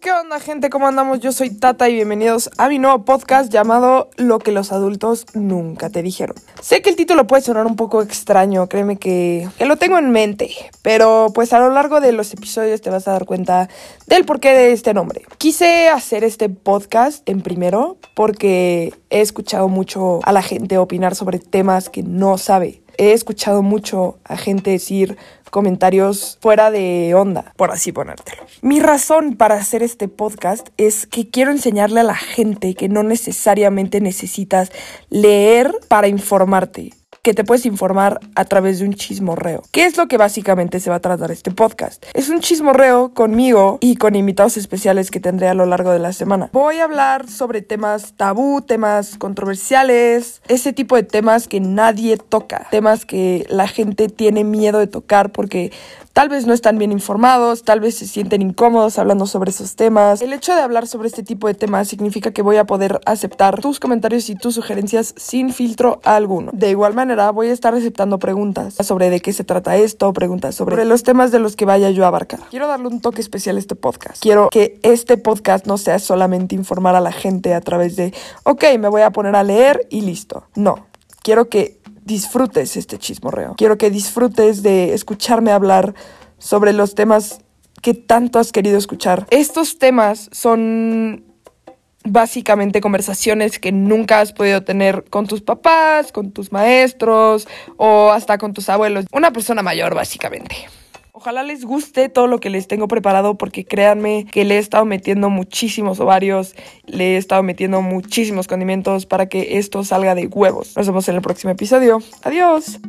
¿Qué onda gente? ¿Cómo andamos? Yo soy Tata y bienvenidos a mi nuevo podcast llamado Lo que los adultos nunca te dijeron. Sé que el título puede sonar un poco extraño, créeme que, que lo tengo en mente, pero pues a lo largo de los episodios te vas a dar cuenta del porqué de este nombre. Quise hacer este podcast en primero porque he escuchado mucho a la gente opinar sobre temas que no sabe he escuchado mucho a gente decir comentarios fuera de onda, por así ponértelo. Mi razón para hacer este podcast es que quiero enseñarle a la gente que no necesariamente necesitas leer para informarte que te puedes informar a través de un chismorreo. ¿Qué es lo que básicamente se va a tratar este podcast? Es un chismorreo conmigo y con invitados especiales que tendré a lo largo de la semana. Voy a hablar sobre temas tabú, temas controversiales, ese tipo de temas que nadie toca, temas que la gente tiene miedo de tocar porque tal vez no están bien informados, tal vez se sienten incómodos hablando sobre esos temas. El hecho de hablar sobre este tipo de temas significa que voy a poder aceptar tus comentarios y tus sugerencias sin filtro alguno. De igual manera, voy a estar aceptando preguntas sobre de qué se trata esto, preguntas sobre los temas de los que vaya yo a abarcar. Quiero darle un toque especial a este podcast. Quiero que este podcast no sea solamente informar a la gente a través de, ok, me voy a poner a leer y listo. No, quiero que disfrutes este chismorreo. Quiero que disfrutes de escucharme hablar sobre los temas que tanto has querido escuchar. Estos temas son básicamente conversaciones que nunca has podido tener con tus papás, con tus maestros o hasta con tus abuelos. Una persona mayor, básicamente. Ojalá les guste todo lo que les tengo preparado porque créanme que le he estado metiendo muchísimos ovarios, le he estado metiendo muchísimos condimentos para que esto salga de huevos. Nos vemos en el próximo episodio. Adiós.